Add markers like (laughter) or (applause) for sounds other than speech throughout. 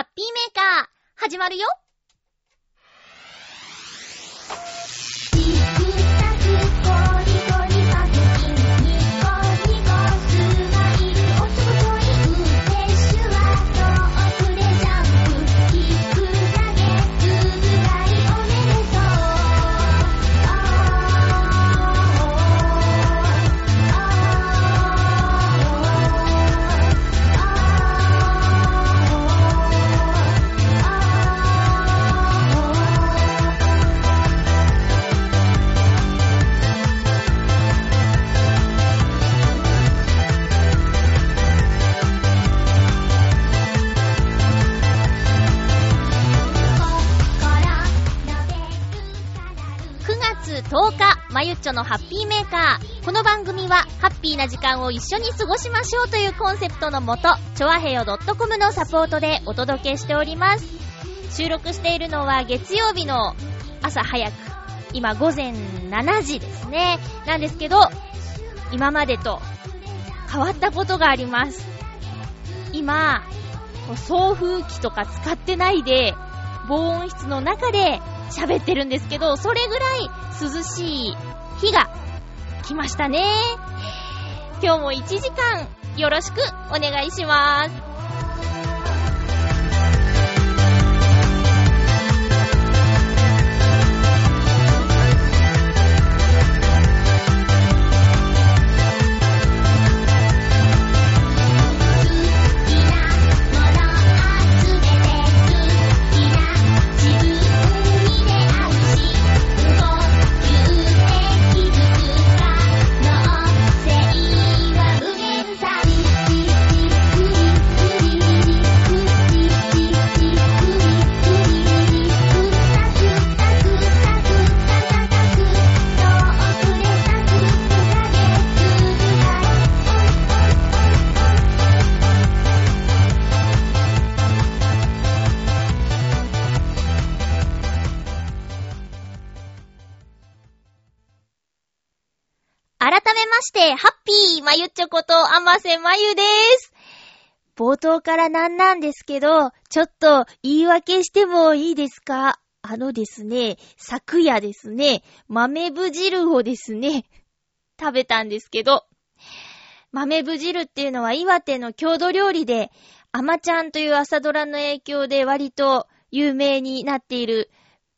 ハッピーメーカー、始まるよ。まゆっちょのハッピーメーカー。この番組は、ハッピーな時間を一緒に過ごしましょうというコンセプトのもと、ちょわへよ .com のサポートでお届けしております。収録しているのは月曜日の朝早く、今午前7時ですね。なんですけど、今までと変わったことがあります。今、送風機とか使ってないで、防音室の中で喋ってるんですけど、それぐらい涼しい日が来ましたね。今日も1時間よろしくお願いします。ピーまゆちょことあませまゆです。冒頭からなんなんですけど、ちょっと言い訳してもいいですか？あのですね、昨夜ですね、豆ぶ汁をですね、食べたんですけど、豆ぶ汁っていうのは岩手の郷土料理で、あまちゃんという朝ドラの影響で割と有名になっている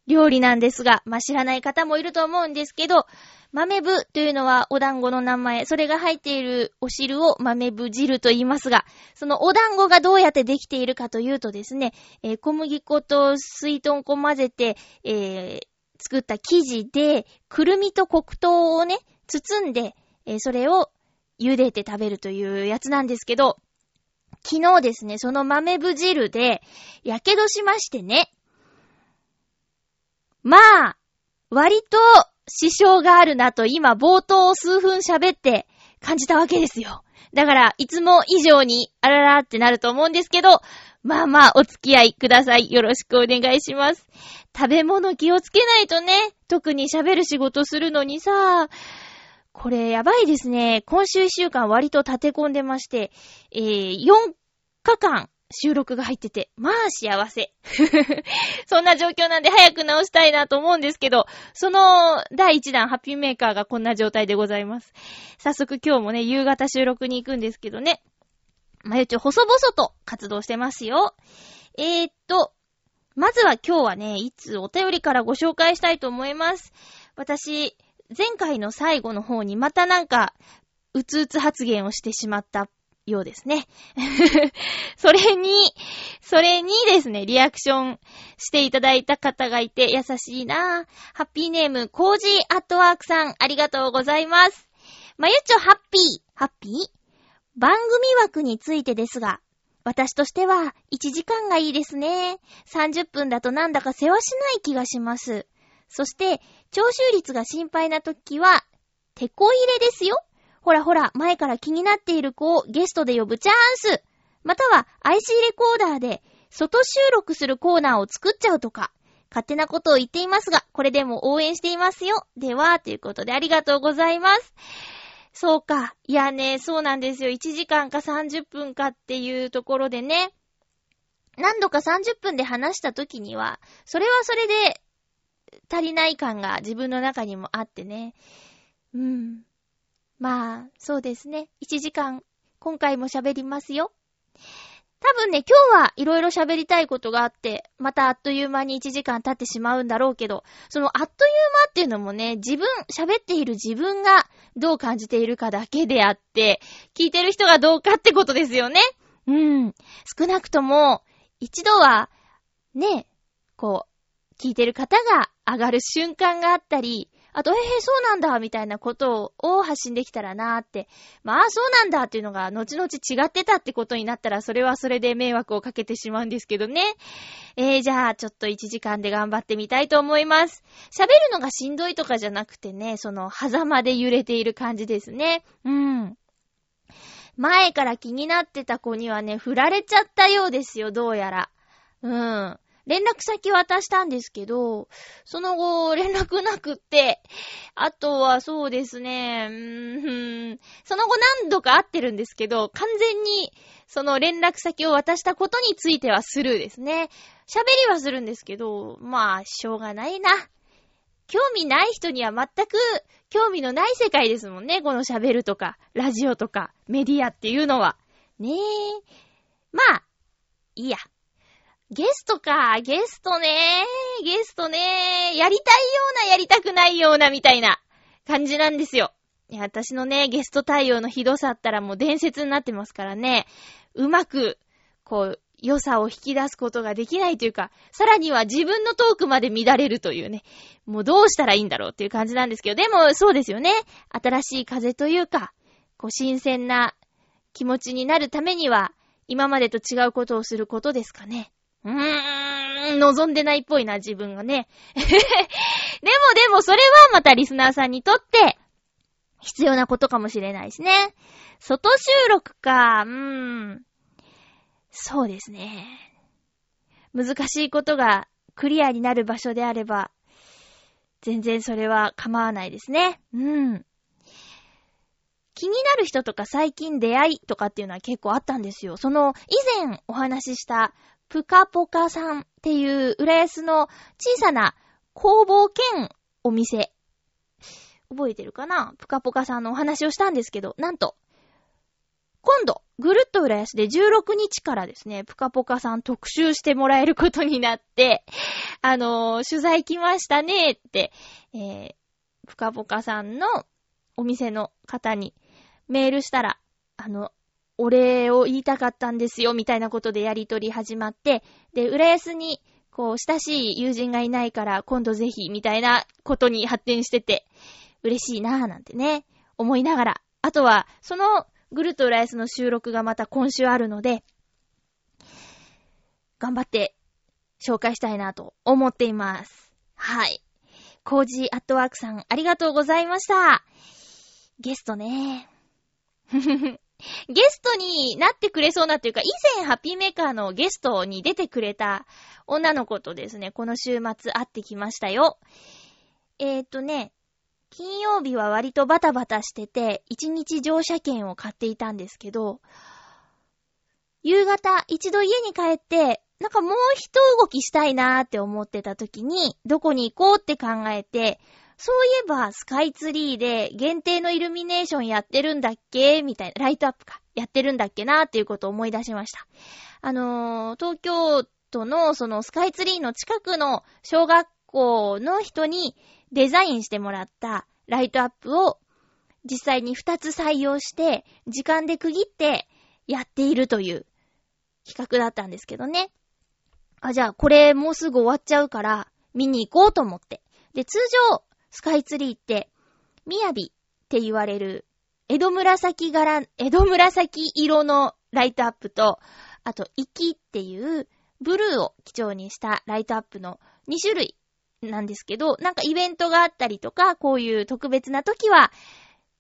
料理なんですが、まあ、知らない方もいると思うんですけど、豆部というのはお団子の名前、それが入っているお汁を豆部汁と言いますが、そのお団子がどうやってできているかというとですね、えー、小麦粉と水豚粉混ぜて、えー、作った生地で、くるみと黒糖をね、包んで、えー、それを茹でて食べるというやつなんですけど、昨日ですね、その豆部汁で、やけどしましてね。まあ、割と支障があるなと今冒頭数分喋って感じたわけですよ。だから、いつも以上にあららってなると思うんですけど、まあまあお付き合いください。よろしくお願いします。食べ物気をつけないとね、特に喋る仕事するのにさ、これやばいですね。今週一週間割と立て込んでまして、えー、4日間収録が入ってて、まあ幸せ。(laughs) そんな状況なんで早く直したいなと思うんですけど、その第1弾ハッピーメーカーがこんな状態でございます。早速今日もね、夕方収録に行くんですけどね。まゆちょ、細々と活動してますよ。えー、っと、まずは今日はね、いつお便りからご紹介したいと思います。私、前回の最後の方にまたなんか、うつうつ発言をしてしまったようですね。(laughs) それに、それにですね、リアクションしていただいた方がいて優しいなぁハッピーネーム、コージーアットワークさん、ありがとうございます。まゆちょハッピー、ハッピー？番組枠についてですが、私としては1時間がいいですね。30分だとなんだか忙しない気がします。そして、聴取率が心配な時は、手こ入れですよ。ほらほら、前から気になっている子をゲストで呼ぶチャンスまたは IC レコーダーで外収録するコーナーを作っちゃうとか、勝手なことを言っていますが、これでも応援していますよ。では、ということでありがとうございます。そうか。いやね、そうなんですよ。1時間か30分かっていうところでね。何度か30分で話した時には、それはそれで足りない感が自分の中にもあってね。うん。まあ、そうですね。1時間、今回も喋りますよ。多分ね、今日はいろいろ喋りたいことがあって、またあっという間に1時間経ってしまうんだろうけど、そのあっという間っていうのもね、自分、喋っている自分がどう感じているかだけであって、聞いてる人がどうかってことですよね。うん。少なくとも、一度は、ね、こう、聞いてる方が上がる瞬間があったり、あと、ええー、そうなんだ、みたいなことを発信できたらなーって。まあ、そうなんだっていうのが、後々違ってたってことになったら、それはそれで迷惑をかけてしまうんですけどね。えー、じゃあ、ちょっと1時間で頑張ってみたいと思います。喋るのがしんどいとかじゃなくてね、その、狭間で揺れている感じですね。うん。前から気になってた子にはね、振られちゃったようですよ、どうやら。うん。連絡先渡したんですけど、その後、連絡なくって、あとはそうですね、うーん、その後何度か会ってるんですけど、完全に、その連絡先を渡したことについてはスルーですね。喋りはするんですけど、まあ、しょうがないな。興味ない人には全く興味のない世界ですもんね。この喋るとか、ラジオとか、メディアっていうのは。ねえ。まあ、いいや。ゲストか、ゲストね、ゲストね、やりたいような、やりたくないような、みたいな感じなんですよ。いや、私のね、ゲスト対応のひどさったらもう伝説になってますからね、うまく、こう、良さを引き出すことができないというか、さらには自分のトークまで乱れるというね、もうどうしたらいいんだろうっていう感じなんですけど、でもそうですよね。新しい風というか、こう新鮮な気持ちになるためには、今までと違うことをすることですかね。うーん、望んでないっぽいな、自分がね。(laughs) でもでも、それはまたリスナーさんにとって、必要なことかもしれないしね。外収録か、うーん。そうですね。難しいことがクリアになる場所であれば、全然それは構わないですね。うん。気になる人とか最近出会いとかっていうのは結構あったんですよ。その以前お話ししたぷかぽかさんっていう浦安の小さな工房兼お店。覚えてるかな？ぷかぽかさんのお話をしたんですけど、なんと、今度、ぐるっと浦安で16日からですね、ぷかぽかさん特集してもらえることになって、あのー、取材来ましたねって、えー、ぷかぽかさんのお店の方にメールしたら、あの、お礼を言いたかったんですよ、みたいなことでやりとり始まって、で、浦安に、こう、親しい友人がいないから、今度ぜひ、みたいなことに発展してて、嬉しいなぁ、なんてね、思いながら。あとは、その、ぐるっと浦安の収録がまた今週あるので、頑張って紹介したいなと思っています。はい。コージーアットワークさん、ありがとうございました。ゲストね。(laughs) ゲストになってくれそうなっていうか、以前ハッピーメーカーのゲストに出てくれた女の子とですね、この週末会ってきましたよ。えーとね、金曜日は割とバタバタしてて、一日乗車券を買っていたんですけど、夕方一度家に帰って、なんかもう一動きしたいなーって思ってた時に、どこに行こうって考えて、そういえば、スカイツリーで限定のイルミネーションやってるんだっけみたいな、ライトアップか。やってるんだっけなっていうことを思い出しました。あのー、東京都のそのスカイツリーの近くの小学校の人にデザインしてもらったライトアップを実際に2つ採用して、時間で区切ってやっているという企画だったんですけどね。あ、じゃあこれもうすぐ終わっちゃうから見に行こうと思って。で、通常、スカイツリーって、みやびって言われる、江戸紫柄、江戸紫色のライトアップと、あと、粋っていうブルーを基調にしたライトアップの2種類なんですけど、なんかイベントがあったりとか、こういう特別な時は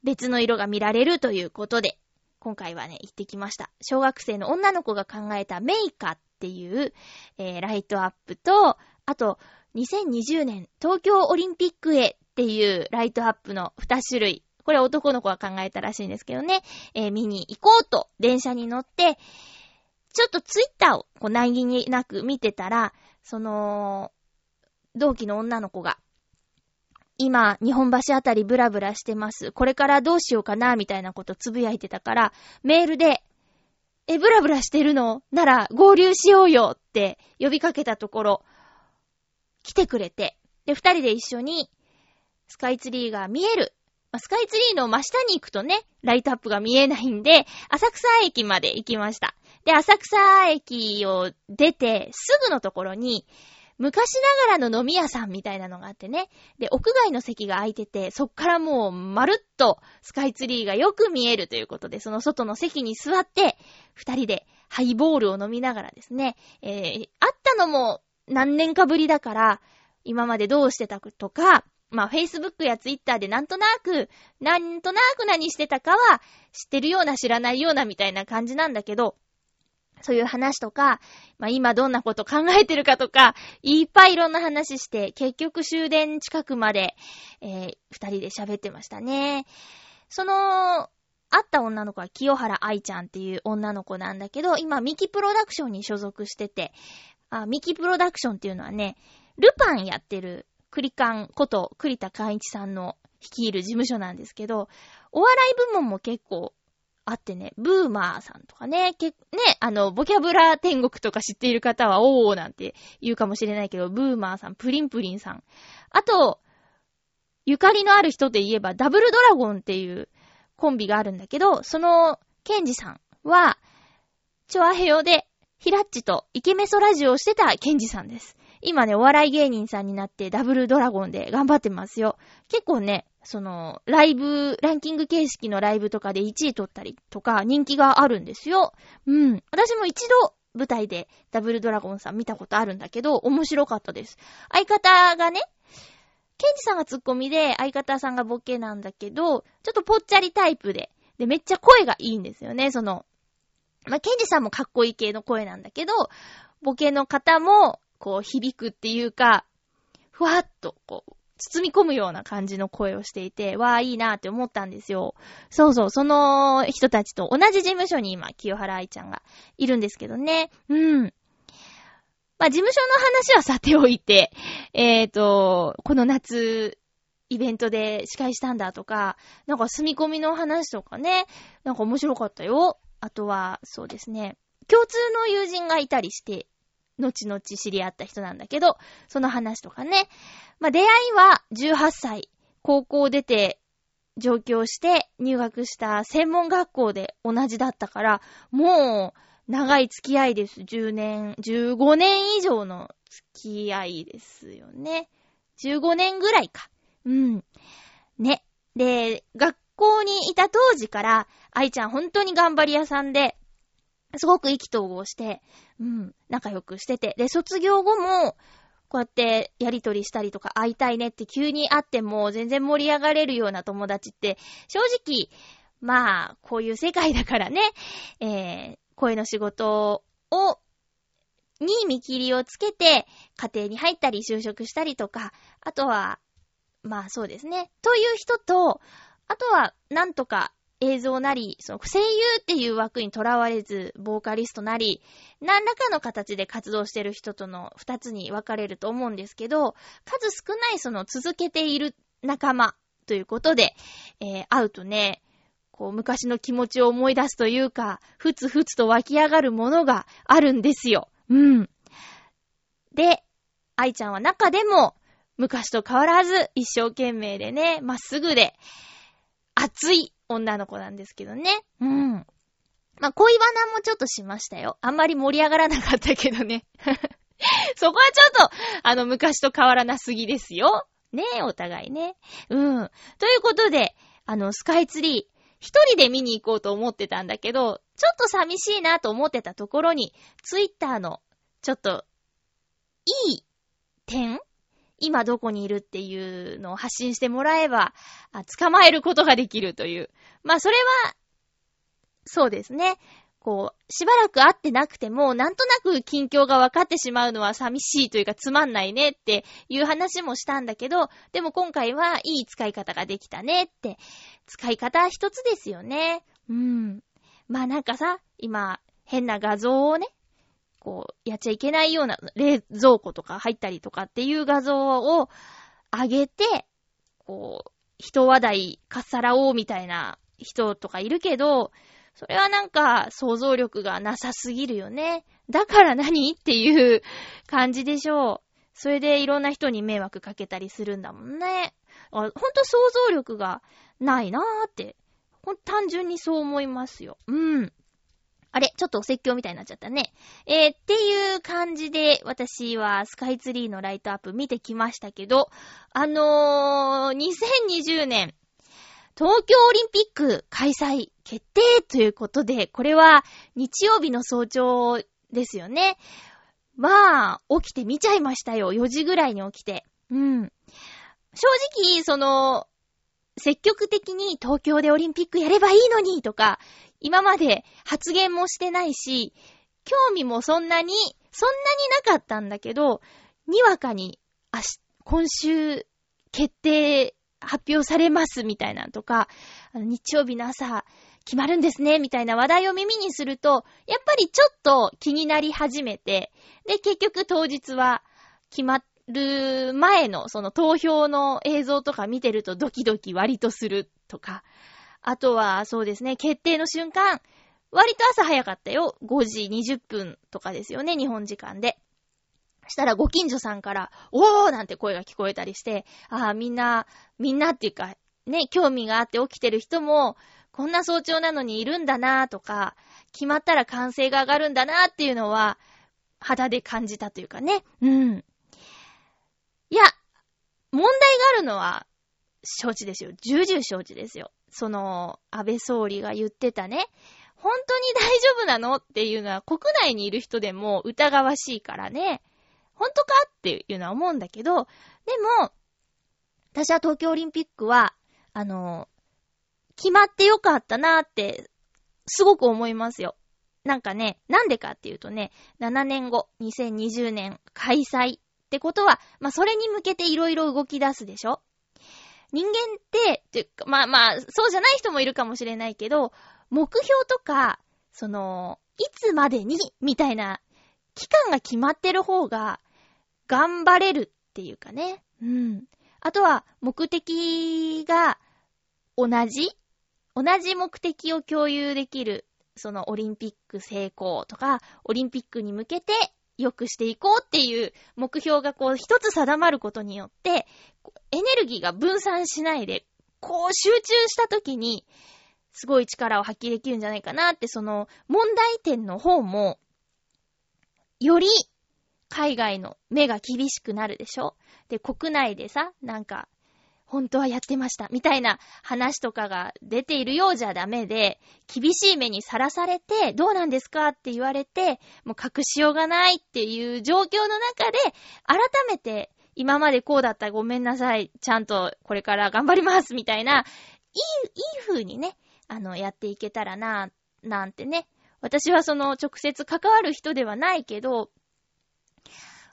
別の色が見られるということで、今回はね、行ってきました。小学生の女の子が考えたメイカっていう、えー、ライトアップと、あと、2020年東京オリンピックへっていうライトアップの2種類。これ男の子が考えたらしいんですけどね。えー、見に行こうと電車に乗って、ちょっとツイッターをこう、何気になく見てたら、その、同期の女の子が、今、日本橋あたりブラブラしてます。これからどうしようかな、みたいなことつぶやいてたから、メールで、え、ブラブラしてるの？なら合流しようよって呼びかけたところ、来てくれて、で、二人で一緒にスカイツリーが見える。スカイツリーの真下に行くとね、ライトアップが見えないんで、浅草駅まで行きました。で、浅草駅を出てすぐのところに、昔ながらの飲み屋さんみたいなのがあってね。で、屋外の席が空いてて、そっからもうまるっとスカイツリーがよく見えるということで、その外の席に座って、二人でハイボールを飲みながらですね、えー、会ったのも何年かぶりだから、今までどうしてたとか、まあ、Facebook や Twitter でなんとなく、なんとなく何してたかは知ってるような知らないようなみたいな感じなんだけど、そういう話とか、まあ今どんなこと考えてるかとか、いっぱいいろんな話して、結局終電近くまで、えー、二人で喋ってましたね。その、会った女の子は清原愛ちゃんっていう女の子なんだけど、今ミキプロダクションに所属してて、あ、ミキプロダクションっていうのはね、ルパンやってるクリカンこと栗田寛一さんの率いる事務所なんですけど、お笑い部門も結構あってね、ブーマーさんとかね、け、ね、あの、ボキャブラ天国とか知っている方は、おーなんて言うかもしれないけど、ブーマーさん、プリンプリンさん。あと、ゆかりのある人で言えば、ダブルドラゴンっていうコンビがあるんだけど、その、ケンジさんは、チョアヘヨで、ヒラッチとイケメソラジオをしてたケンジさんです。今ね、お笑い芸人さんになってダブルドラゴンで頑張ってますよ。結構ね、その、ライブ、ランキング形式のライブとかで1位取ったりとか人気があるんですよ。うん。私も一度舞台でダブルドラゴンさん見たことあるんだけど、面白かったです。相方がね、ケンジさんがツッコミで、相方さんがボケなんだけど、ちょっとぽっちゃりタイプで、で、めっちゃ声がいいんですよね、その、まあ、ケンジさんもかっこいい系の声なんだけど、ボケの方も、こう響くっていうか、ふわっとこう、包み込むような感じの声をしていて、わあ、いいなって思ったんですよ。そうそう、その人たちと同じ事務所に今、清原愛ちゃんがいるんですけどね。うん。まあ、事務所の話はさておいて、えっ、ー、と、この夏、イベントで司会したんだとか、なんか住み込みの話とかね、なんか面白かったよ。あとは、そうですね、共通の友人がいたりして、後々知り合った人なんだけど、その話とかね。まあ、出会いは18歳、高校出て上京して入学した専門学校で同じだったから、もう長い付き合いです。10年、15年以上の付き合いですよね。15年ぐらいか。うん。ね。で、学校にいた当時から、愛ちゃん本当に頑張り屋さんで、すごく意気投合して、うん、仲良くしてて。で、卒業後も、こうやってやりとりしたりとか会いたいねって急に会っても全然盛り上がれるような友達って、正直、まあ、こういう世界だからね、えー、声の仕事を、に見切りをつけて、家庭に入ったり就職したりとか、あとは、まあそうですね。という人と、あとは、なんとか映像なり、その声優っていう枠にとらわれず、ボーカリストなり、何らかの形で活動してる人との二つに分かれると思うんですけど、数少ないその続けている仲間ということで、えー、会うとね、こう昔の気持ちを思い出すというか、ふつふつと湧き上がるものがあるんですよ。うん。で、愛ちゃんは中でも、昔と変わらず一生懸命でね、まっすぐで、熱い女の子なんですけどね。うん。まあ、恋バナもちょっとしましたよ。あんまり盛り上がらなかったけどね。(laughs) そこはちょっと、あの、昔と変わらなすぎですよ。ねえ、お互いね。うん。ということで、あの、スカイツリー、一人で見に行こうと思ってたんだけど、ちょっと寂しいなと思ってたところに、ツイッターの、ちょっと、いい点今どこにいるっていうのを発信してもらえば、捕まえることができるという。まあそれは、そうですね。こう、しばらく会ってなくても、なんとなく近況が分かってしまうのは寂しいというかつまんないねっていう話もしたんだけど、でも今回はいい使い方ができたねって、使い方一つですよね。うん。まあなんかさ、今、変な画像をね、こう、やっちゃいけないような冷蔵庫とか入ったりとかっていう画像を上げて、こう、人話題かっさらおうみたいな人とかいるけど、それはなんか想像力がなさすぎるよね。だから何っていう感じでしょう。それでいろんな人に迷惑かけたりするんだもんね。ほんと想像力がないなーって。ほん単純にそう思いますよ。うん。あれちょっとお説教みたいになっちゃったね。えー、っていう感じで、私はスカイツリーのライトアップ見てきましたけど、あのー、2020年、東京オリンピック開催決定ということで、これは日曜日の早朝ですよね。まあ、起きて見ちゃいましたよ。4時ぐらいに起きて。うん。正直、その、積極的に東京でオリンピックやればいいのにとか、今まで発言もしてないし、興味もそんなに、そんなになかったんだけど、にわかに、あし、今週、決定、発表されますみたいなとか、日曜日の朝、決まるんですね、みたいな話題を耳にすると、やっぱりちょっと気になり始めて、で、結局当日は決まる前のその投票の映像とか見てるとドキドキ割とするとか、あとはそうですね、決定の瞬間、割と朝早かったよ。5時20分とかですよね、日本時間で。したらご近所さんから、おーなんて声が聞こえたりして、ああ、みんな、みんなっていうか、ね、興味があって起きてる人も、こんな早朝なのにいるんだなーとか、決まったら歓声が上がるんだなーっていうのは、肌で感じたというかね。うん。いや、問題があるのは、承知ですよ。重々承知ですよ。その、安倍総理が言ってたね、本当に大丈夫なのっていうのは国内にいる人でも疑わしいからね。本当かっていうのは思うんだけど、でも、私は東京オリンピックは、あの、決まってよかったなーって、すごく思いますよ。なんかね、なんでかっていうとね、7年後、2020年開催ってことは、まあ、それに向けていろいろ動き出すでしょ人間って、ってまあまあ、そうじゃない人もいるかもしれないけど、目標とか、その、いつまでに、みたいな、期間が決まってる方が、頑張れるっていうかね。うん。あとは、目的が、同じ？同じ目的を共有できる、そのオリンピック成功とか、オリンピックに向けて良くしていこうっていう目標がこう一つ定まることによって、エネルギーが分散しないで、こう集中した時に、すごい力を発揮できるんじゃないかなって、その問題点の方も、より海外の目が厳しくなるでしょ？で、国内でさ、なんか、本当はやってました。みたいな話とかが出ているようじゃダメで、厳しい目にさらされて、どうなんですかって言われて、もう隠しようがないっていう状況の中で、改めて、今までこうだったらごめんなさい。ちゃんとこれから頑張りますみたいな、いい、いい風にね、あの、やっていけたらな、なんてね。私はその直接関わる人ではないけど、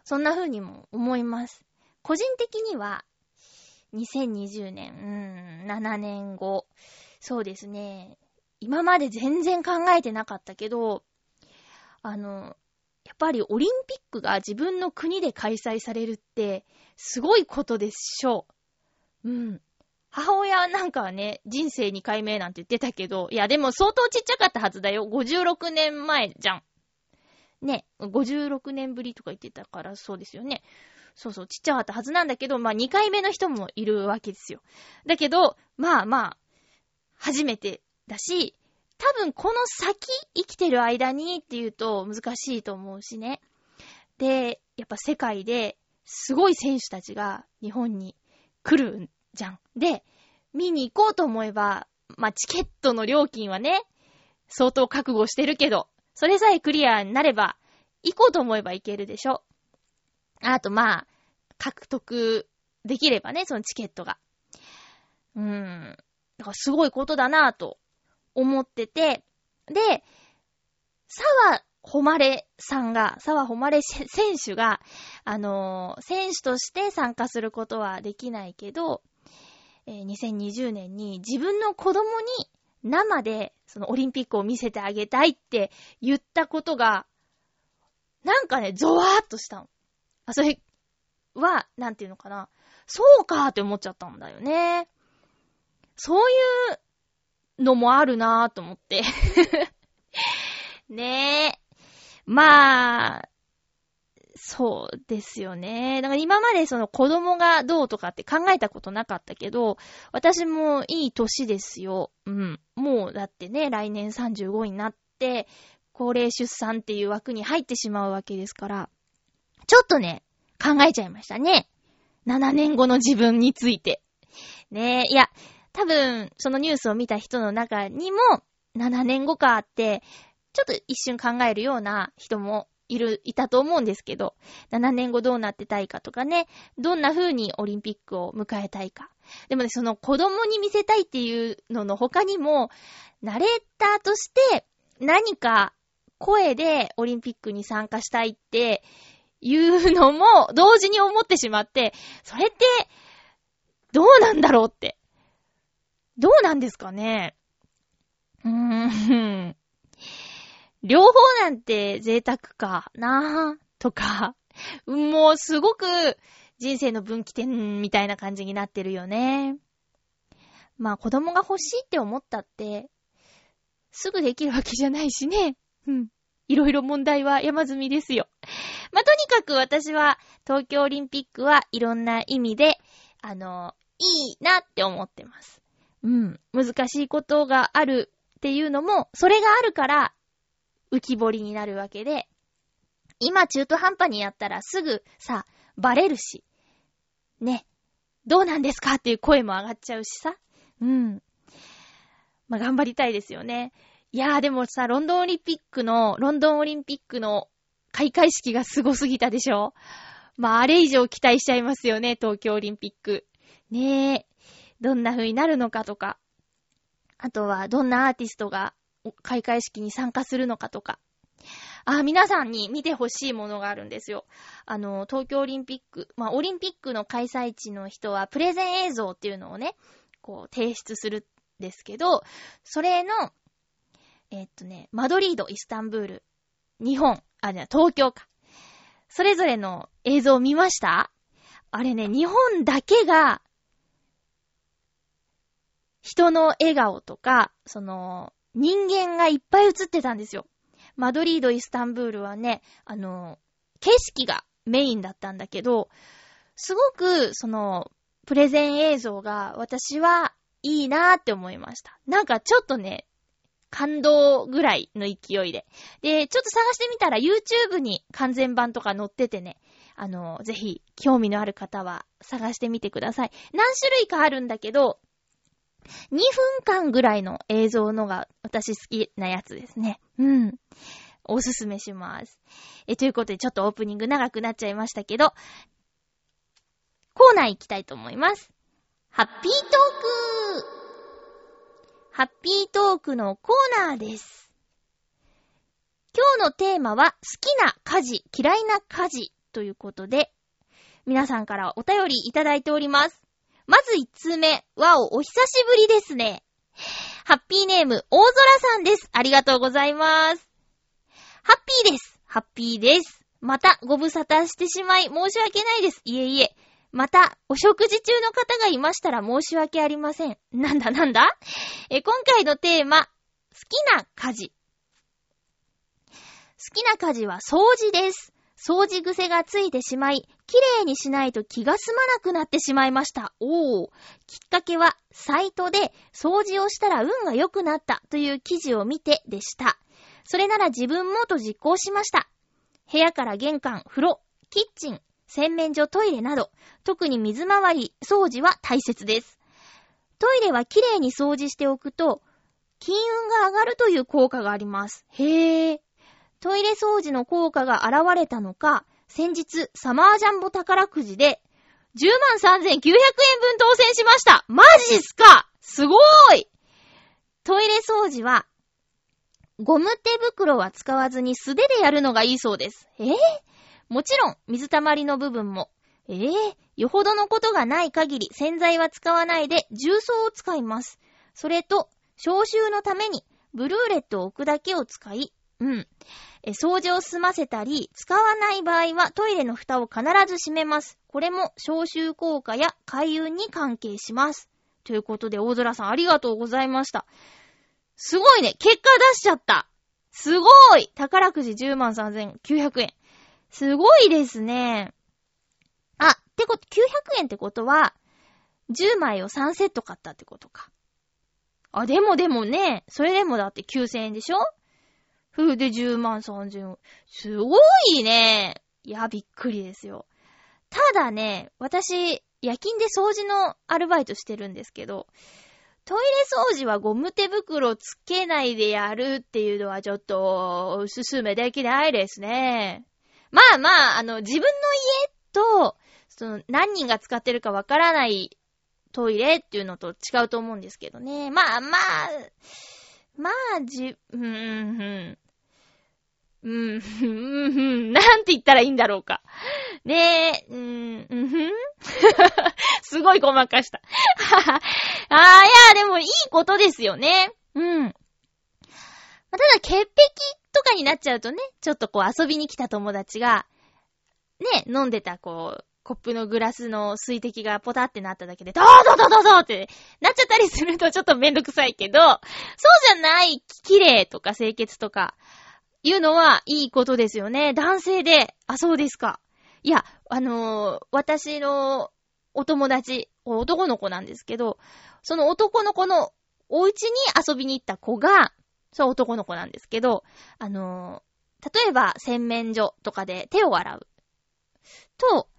そんな風にも思います。個人的には、2020年、うん、7年後。そうですね。今まで全然考えてなかったけど、あの、やっぱりオリンピックが自分の国で開催されるって、すごいことでしょう。うん。母親なんかはね、人生2回目なんて言ってたけど、いやでも相当ちっちゃかったはずだよ。56年前じゃん。ね、56年ぶりとか言ってたからそうですよね。そうそう、ちっちゃかったはずなんだけど、まあ2回目の人もいるわけですよ。だけど、まあまあ、初めてだし、多分この先生きてる間にっていうと難しいと思うしね。で、やっぱ世界ですごい選手たちが日本に来るんじゃん。で、見に行こうと思えば、まあチケットの料金はね、相当覚悟してるけど、それさえクリアになれば、行こうと思えば行けるでしょ。あと、まあ、獲得できればね、そのチケットが。うーん。だからすごいことだなぁと思ってて、で、沢誉れさんが、沢誉れ選手が、あのー、選手として参加することはできないけど、えー、2020年に自分の子供に生でそのオリンピックを見せてあげたいって言ったことがなんかね、ゾワーっとしたの。あ、それは、なんていうのかな。そうかーって思っちゃったんだよね。そういうのもあるなーと思って。(laughs) ねえ。まあ、そうですよね。だから今までその子供がどうとかって考えたことなかったけど、私もいい歳ですよ。うん。もうだってね、来年35になって、高齢出産っていう枠に入ってしまうわけですから、ちょっとね、考えちゃいましたね。7年後の自分について。ねえ、いや、多分、そのニュースを見た人の中にも、7年後かって、ちょっと一瞬考えるような人もいる、いたと思うんですけど、7年後どうなってたいかとかね、どんな風にオリンピックを迎えたいか。でもね、その子供に見せたいっていうのの他にも、ナレーターとして何か声でオリンピックに参加したいっていうのも同時に思ってしまって、それってどうなんだろうって。どうなんですかね？うーん。(laughs) 両方なんて贅沢かなぁ、とか、もうすごく人生の分岐点みたいな感じになってるよね。まあ子供が欲しいって思ったって、すぐできるわけじゃないしね。うん。いろいろ問題は山積みですよ。まあ、とにかく私は東京オリンピックはいろんな意味で、あの、いいなって思ってます。うん。難しいことがあるっていうのも、それがあるから浮き彫りになるわけで、今中途半端にやったらすぐさ、バレるし、ね、どうなんですかっていう声も上がっちゃうしさ。うん。まあ、頑張りたいですよね。いやーでもさ、ロンドンオリンピックの、ロンドンオリンピックの開会式がすごすぎたでしょまあ、あれ以上期待しちゃいますよね、東京オリンピック。ねえ。どんな風になるのかとか。あとは、どんなアーティストが開会式に参加するのかとか。あ、皆さんに見てほしいものがあるんですよ。あの、東京オリンピック、まあ、オリンピックの開催地の人は、プレゼン映像っていうのをね、こう、提出するんですけど、それの、えー、っとね、マドリード、イスタンブール、日本、あ、じゃ東京か。それぞれの映像を見ました？あれね、日本だけが、人の笑顔とか、その、人間がいっぱい映ってたんですよ。マドリード、イスタンブールはね、あの、景色がメインだったんだけど、すごく、その、プレゼン映像が私はいいなーって思いました。なんかちょっとね、感動ぐらいの勢いで。で、ちょっと探してみたら YouTube に完全版とか載っててね、あの、ぜひ興味のある方は探してみてください。何種類かあるんだけど、2分間ぐらいの映像のが私好きなやつですね。うん。おすすめします。え、ということでちょっとオープニング長くなっちゃいましたけど、コーナー行きたいと思います。ハッピートークハッピートークのコーナーです。今日のテーマは好きな家事、嫌いな家事ということで、皆さんからお便りいただいております。まず1通目。わお、お久しぶりですね。ハッピーネーム、大空さんです。ありがとうございます。ハッピーです。ハッピーです。また、ご無沙汰してしまい、申し訳ないです。いえいえ。また、お食事中の方がいましたら申し訳ありません。なんだなんだ？え、今回のテーマ、好きな家事。好きな家事は掃除です。掃除癖がついてしまい、綺麗にしないと気が済まなくなってしまいました。おー。きっかけは、サイトで掃除をしたら運が良くなったという記事を見てでした。それなら自分もと実行しました。部屋から玄関、風呂、キッチン、洗面所、トイレなど、特に水回り、掃除は大切です。トイレは綺麗に掃除しておくと、金運が上がるという効果があります。へー。トイレ掃除の効果が現れたのか、先日、サマージャンボ宝くじで、10万3900円分当選しましたマジっすか？すごーいトイレ掃除は、ゴム手袋は使わずに素手でやるのがいいそうです。えぇ、ー、もちろん、水たまりの部分も。えぇ、ー、よほどのことがない限り洗剤は使わないで重曹を使います。それと、消臭のためにブルーレットを置くだけを使い、うん。え、掃除を済ませたり、使わない場合はトイレの蓋を必ず閉めます。これも消臭効果や開運に関係します。ということで、大空さんありがとうございました。すごいね結果出しちゃったすごい宝くじ10万3900円。すごいですね。あ、ってこと、900円ってことは、10枚を3セット買ったってことか。あ、でもでもね、それでもだって9000円でしょふうで10万3000円。すごいね。いや、びっくりですよ。ただね、私、夜勤で掃除のアルバイトしてるんですけど、トイレ掃除はゴム手袋つけないでやるっていうのはちょっと、おすすめできないですね。まあまあ、あの、自分の家と、その、何人が使ってるかわからないトイレっていうのと違うと思うんですけどね。まあまあ、まあ、じ、うーん、うん、うん、うん、なんて言ったらいいんだろうか。ねえ、うん、うん、ふん (laughs) すごいごまかした。(laughs) ああ、いや、でもいいことですよね。うん。ただ、潔癖とかになっちゃうとね、ちょっとこう遊びに来た友達が、ね、飲んでたこう、コップのグラスの水滴がポタってなっただけで、ドードドドドってなっちゃったりするとちょっとめんどくさいけど、そうじゃない、綺麗とか清潔とか、いうのはいいことですよね。男性で、あ、そうですか。いや、あのー、私のお友達、男の子なんですけど、その男の子のお家に遊びに行った子が、そう男の子なんですけど、あのー、例えば洗面所とかで手を洗う。と、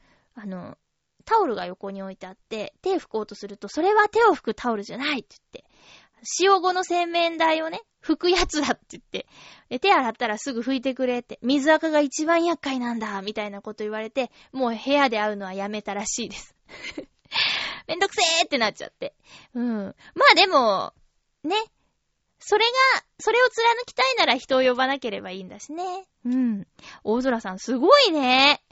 あの、タオルが横に置いてあって、手拭こうとすると、それは手を拭くタオルじゃないって言って、使用後の洗面台をね、拭くやつだって言って、手洗ったらすぐ拭いてくれって、水垢が一番厄介なんだ、みたいなこと言われて、もう部屋で会うのはやめたらしいです。(laughs) めんどくせーってなっちゃって。うん。まあでも、ね。それが、それを貫きたいなら人を呼ばなければいいんだしね。うん。大空さんすごいね。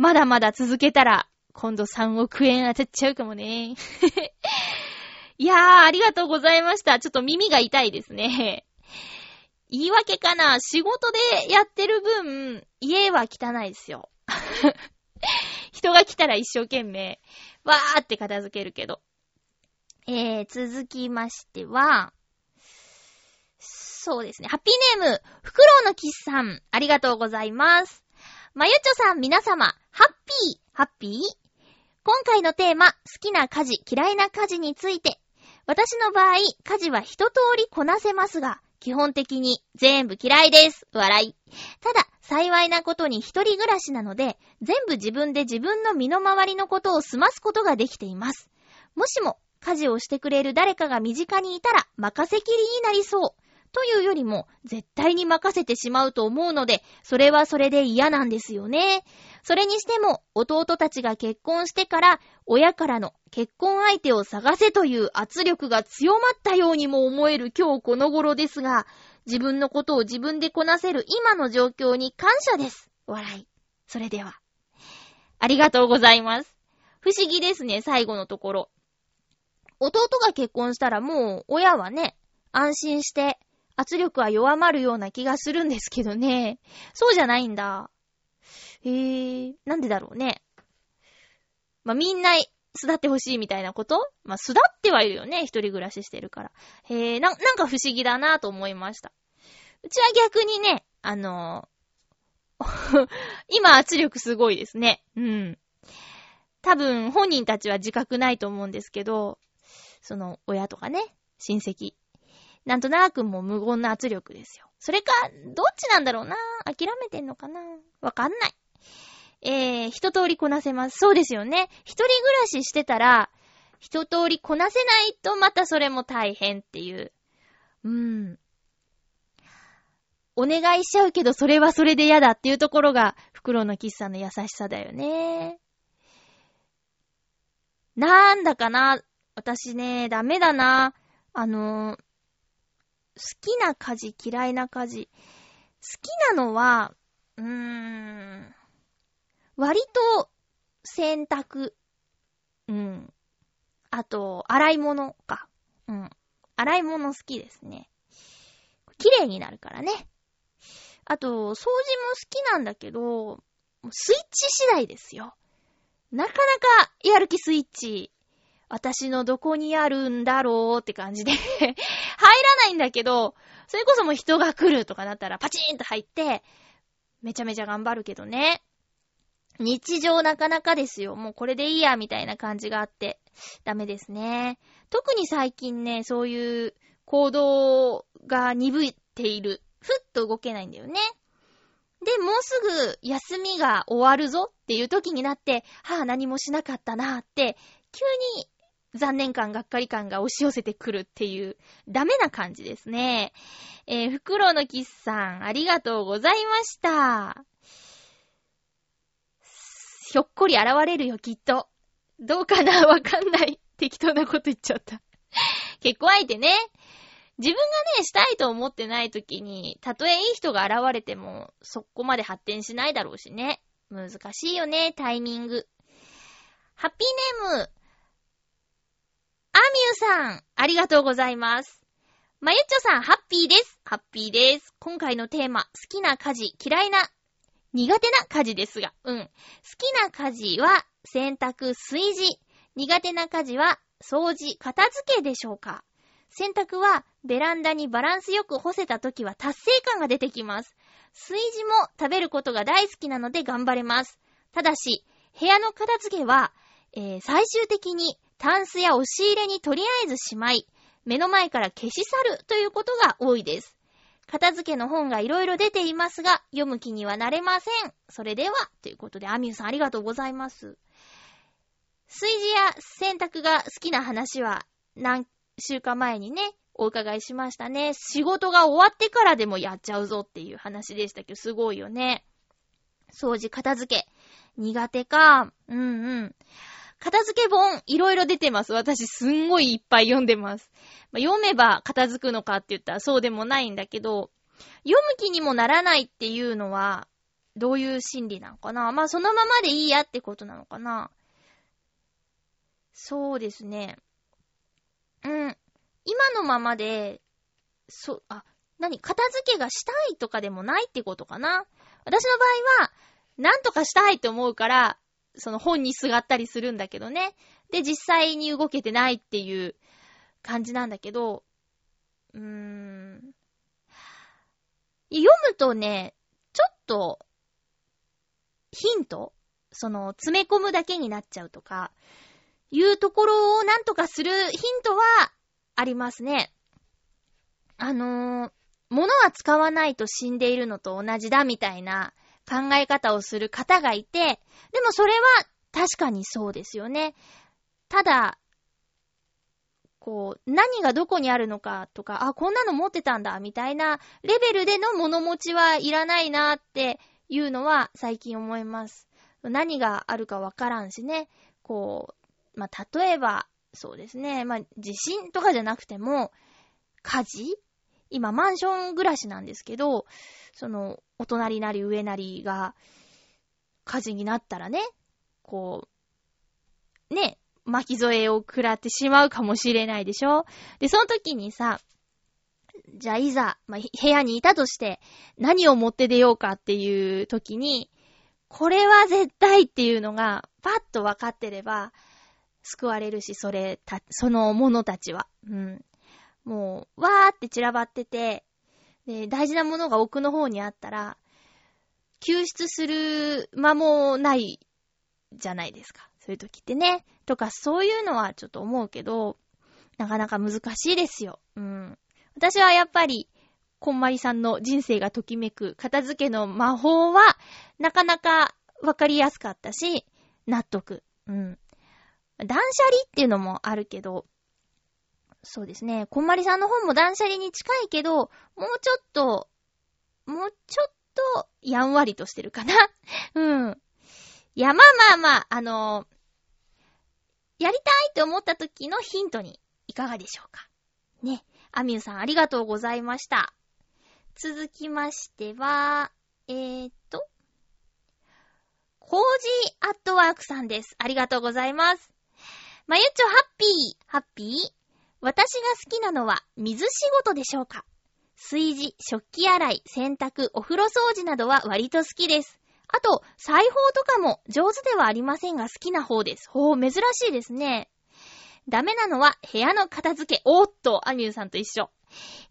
まだまだ続けたら、今度3億円当たっちゃうかもね。(laughs) いやー、ありがとうございました。ちょっと耳が痛いですね。言い訳かな仕事でやってる分、家は汚いですよ。(laughs) 人が来たら一生懸命、わーって片付けるけど。えー、続きましては、そうですね。ハッピーネーム、フクロウのキスさん、ありがとうございます。まゆちょさん、皆様、ハッピー、ハッピー？今回のテーマ、好きな家事、嫌いな家事について、私の場合、家事は一通りこなせますが、基本的に全部嫌いです。笑い。ただ、幸いなことに一人暮らしなので、全部自分で自分の身の回りのことを済ますことができています。もしも、家事をしてくれる誰かが身近にいたら、任せきりになりそう。というよりも、絶対に任せてしまうと思うので、それはそれで嫌なんですよね。それにしても、弟たちが結婚してから、親からの結婚相手を探せという圧力が強まったようにも思える今日この頃ですが、自分のことを自分でこなせる今の状況に感謝です。笑い。それでは。ありがとうございます。不思議ですね、最後のところ。弟が結婚したらもう親はね、安心して圧力は弱まるような気がするんですけどね。そうじゃないんだ。へー、なんでだろうね。まあ、みんな、巣立ってほしいみたいなこと？まあ、巣立ってはいるよね。一人暮らししてるから。へー、な、なんか不思議だなと思いました。うちは逆にね、あのー、(laughs) 今圧力すごいですね。うん。多分本人たちは自覚ないと思うんですけど、その親とかね、親戚。なんとなくもう無言な圧力ですよ。それか、どっちなんだろうな諦めてんのかなわかんない。えー、一通りこなせます。そうですよね。一人暮らししてたら、一通りこなせないとまたそれも大変っていう。うん。お願いしちゃうけど、それはそれで嫌だっていうところが、袋の喫茶の優しさだよね。なんだかな。私ね、ダメだな。あのー、好きな家事、嫌いな家事。好きなのは、うーん、割と洗濯。うん。あと、洗い物か。うん。洗い物好きですね。綺麗になるからね。あと、掃除も好きなんだけど、スイッチ次第ですよ。なかなかやる気スイッチ、私のどこにあるんだろうって感じで (laughs) 入らないんだけど、それこそもう人が来るとかなったらパチーンと入って、めちゃめちゃ頑張るけどね。日常なかなかですよ。もうこれでいいや、みたいな感じがあって、ダメですね。特に最近ね、そういう行動が鈍っている。ふっと動けないんだよね。で、もうすぐ休みが終わるぞっていう時になって、はぁ、何もしなかったなーって、急に残念感、がっかり感が押し寄せてくるっていう、ダメな感じですね。えー、フクロウのキスさん、ありがとうございました。ひょっこり現れるよ、きっと。どうかな？わかんない。適当なこと言っちゃった。結婚相手ね。自分がね、したいと思ってない時に、たとえいい人が現れても、そこまで発展しないだろうしね。難しいよね、タイミング。ハッピーネーム、アミューさん、ありがとうございます。まゆっちょさん、ハッピーです。ハッピーです。今回のテーマ、好きな家事、嫌いな、苦手な家事ですが、うん。好きな家事は、洗濯、炊事。苦手な家事は、掃除、片付けでしょうか洗濯は、ベランダにバランスよく干せた時は達成感が出てきます。炊事も食べることが大好きなので頑張れます。ただし、部屋の片付けは、えー、最終的にタンスや押し入れにとりあえずしまい、目の前から消し去るということが多いです。片付けの本がいろいろ出ていますが、読む気にはなれません。それでは、ということで、アミューさんありがとうございます。炊事や洗濯が好きな話は何週間前にね、お伺いしましたね。仕事が終わってからでもやっちゃうぞっていう話でしたけど、すごいよね。掃除、片付け。苦手か。うんうん。片付け本、いろいろ出てます。私、すんごいいっぱい読んでます。まあ、読めば片付くのかって言ったらそうでもないんだけど、読む気にもならないっていうのは、どういう心理なのかな？まあ、そのままでいいやってことなのかな？そうですね。うん。今のままで、そ、あ、何？片付けがしたいとかでもないってことかな？私の場合は、なんとかしたいと思うから、その本にすがったりするんだけどね。で、実際に動けてないっていう感じなんだけど、うーん。読むとね、ちょっと、ヒント？その、詰め込むだけになっちゃうとか、いうところをなんとかするヒントはありますね。あのー、物は使わないと死んでいるのと同じだみたいな考え方をする方がいて、でもそれは確かにそうですよね。ただ、こう、何がどこにあるのかとか、あ、こんなの持ってたんだ、みたいなレベルでの物持ちはいらないなっていうのは最近思います。何があるかわからんしね。こう、まあ、例えば、そうですね。まあ、地震とかじゃなくても、火事？今、マンション暮らしなんですけど、その、お隣なり上なりが、火事になったらね、こう、ね、巻き添えを食らってしまうかもしれないでしょ？で、その時にさ、じゃあいざ、まあ、部屋にいたとして、何を持って出ようかっていう時に、これは絶対っていうのが、パッと分かってれば、救われるし、それ、た、その者たちは。うん。もう、わーって散らばってて、で、大事なものが奥の方にあったら、救出する間もないじゃないですか。そういう時ってね。とか、そういうのはちょっと思うけど、なかなか難しいですよ。うん。私はやっぱり、こんまりさんの人生がときめく片付けの魔法は、なかなかわかりやすかったし、納得。うん。断捨離っていうのもあるけど、そうですね。こんまりさんの本も断捨離に近いけど、もうちょっと、もうちょっと、やんわりとしてるかな。(laughs) うん。いや、まあまあまあ、あのー、やりたいって思った時のヒントにいかがでしょうか。ね。アミューさんありがとうございました。続きましては、えーっと、コージーアットワークさんです。ありがとうございます。まゆちょハッピー、ハッピー？私が好きなのは水仕事でしょうか？炊事、食器洗い、洗濯、お風呂掃除などは割と好きです。あと、裁縫とかも上手ではありませんが好きな方です。ほう、珍しいですね。ダメなのは部屋の片付け。おっと、アミューさんと一緒。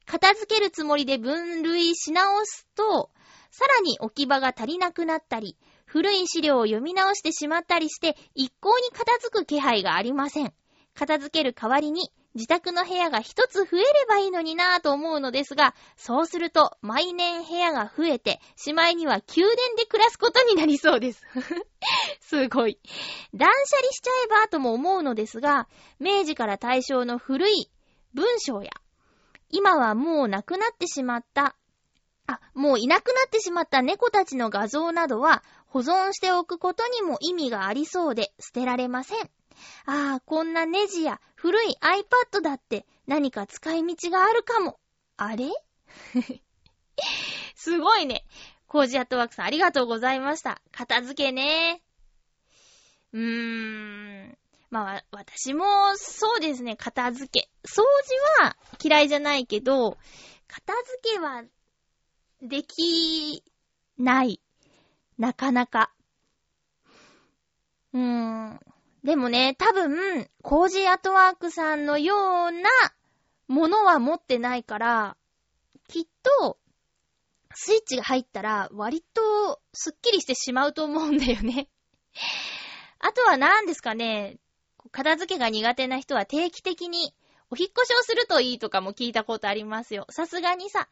片付けるつもりで分類し直すと、さらに置き場が足りなくなったり、古い資料を読み直してしまったりして、一向に片付く気配がありません。片付ける代わりに、自宅の部屋が一つ増えればいいのになぁと思うのですが、そうすると毎年部屋が増えて、しまいには宮殿で暮らすことになりそうです。(laughs) すごい。断捨離しちゃえばとも思うのですが、明治から大正の古い文章や、今はもうなくなってしまった、あ、もういなくなってしまった猫たちの画像などは保存しておくことにも意味がありそうで捨てられません。ああ、こんなネジや古い iPad だって何か使い道があるかも。あれ？(laughs) すごいね。コージアットワークさんありがとうございました。片付けね。うーん。まあ、私もそうですね、片付け。掃除は嫌いじゃないけど、片付けはできない。なかなか。うーん。でもね、多分、コージーアトワークさんのようなものは持ってないから、きっと、スイッチが入ったら割とスッキリしてしまうと思うんだよね。(laughs) あとは何ですかね、片付けが苦手な人は定期的にお引っ越しをするといいとかも聞いたことありますよ。さすがにさ、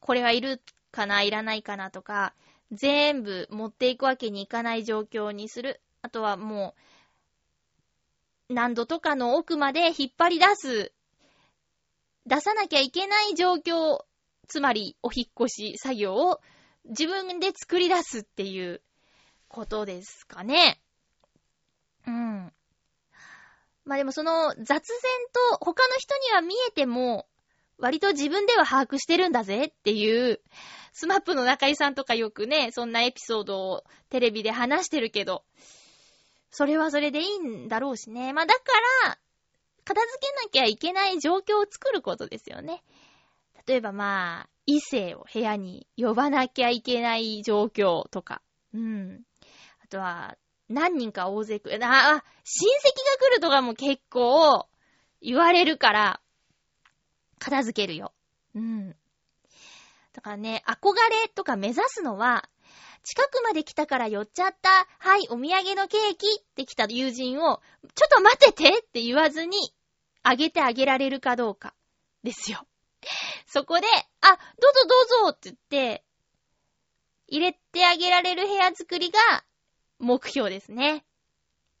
これはいるかないらないかなとか、全部持っていくわけにいかない状況にする。あとはもう、何度とかの奥まで引っ張り出す、出さなきゃいけない状況、つまりお引っ越し作業を自分で作り出すっていうことですかね。うん。まあでもその雑然と他の人には見えても、割と自分では把握してるんだぜっていう、スマップの中井さんとかよくね、そんなエピソードをテレビで話してるけど、それはそれでいいんだろうしね。まあだから、片付けなきゃいけない状況を作ることですよね。例えばまあ、異性を部屋に呼ばなきゃいけない状況とか。うん。あとは、何人か大勢来る。あ、親戚が来るとかも結構言われるから、片付けるよ。うん。だからね、憧れとか目指すのは、近くまで来たから寄っちゃった。はい、お土産のケーキって来た友人を、ちょっと待ててって言わずに、あげてあげられるかどうか。ですよ。そこで、あ、どうぞどうぞって言って、入れてあげられる部屋作りが目標ですね。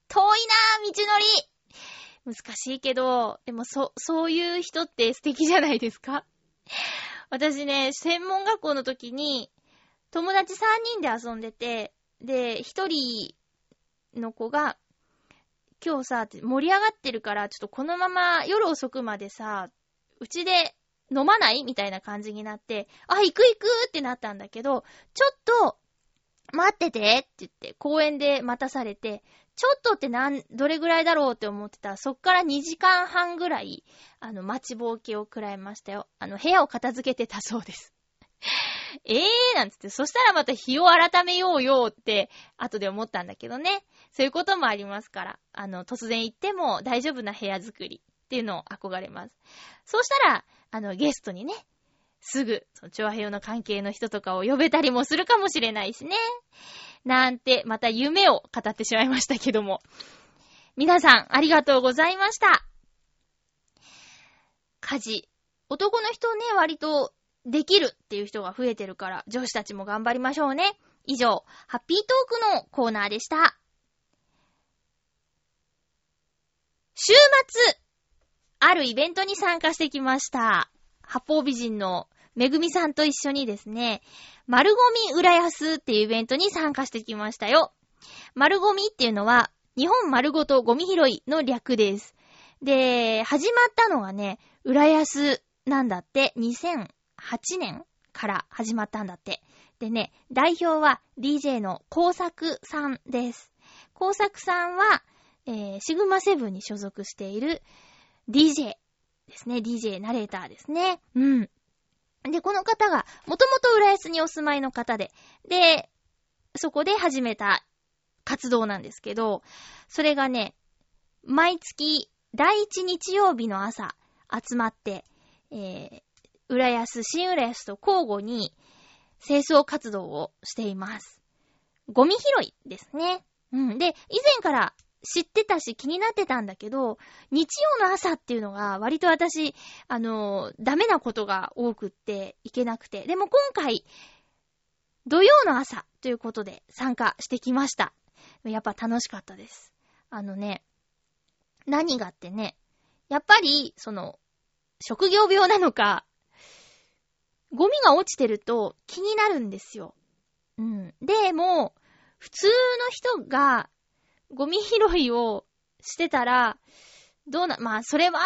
遠いなぁ、道のり難しいけど、でもそ、そういう人って素敵じゃないですか私ね、専門学校の時に、友達3人で遊んでて、で、1人の子が、今日さ、盛り上がってるから、ちょっとこのまま夜遅くまでさ、うちで飲まない？みたいな感じになって、あ、行く行くってなったんだけど、ちょっと、待っててって言って、公園で待たされて、ちょっとってなん、どれぐらいだろうって思ってたら、そっから2時間半ぐらい、あの、待ちぼうけを食らいましたよ。あの、部屋を片付けてたそうです。ええーなんつって、そしたらまた日を改めようよって、後で思ったんだけどね。そういうこともありますから、あの、突然行っても大丈夫な部屋作りっていうのを憧れます。そうしたら、あの、ゲストにね、すぐ、その、調和平和の関係の人とかを呼べたりもするかもしれないしね。なんて、また夢を語ってしまいましたけども。皆さん、ありがとうございました。家事。男の人ね、割とできるっていう人が増えてるから、女子たちも頑張りましょうね。以上、ハッピートークのコーナーでした。週末、あるイベントに参加してきました。八方美人のめぐみさんと一緒にですね、丸ゴミ浦安っていうイベントに参加してきましたよ。丸ゴミっていうのは、日本丸ごとゴミ拾いの略です。で、始まったのがね、浦安なんだって、2000、8年から始まったんだって。でね、代表は DJ の工作さんです。工作さんは、えー、シグマセブンに所属している DJ ですね。DJ ナレーターですね。うん。で、この方が、もともと浦安にお住まいの方で、で、そこで始めた活動なんですけど、それがね、毎月第一日曜日の朝集まって、えー、浦安、新浦安と交互に清掃活動をしています。ゴミ拾いですね。うん。で、以前から知ってたし気になってたんだけど、日曜の朝っていうのが割と私、あの、ダメなことが多くっていけなくて。でも今回、土曜の朝ということで参加してきました。やっぱ楽しかったです。あのね、何がってね、やっぱり、その、職業病なのか、ゴミが落ちてると気になるんですよ。うん。でも、普通の人がゴミ拾いをしてたら、どうな、まあ、それは、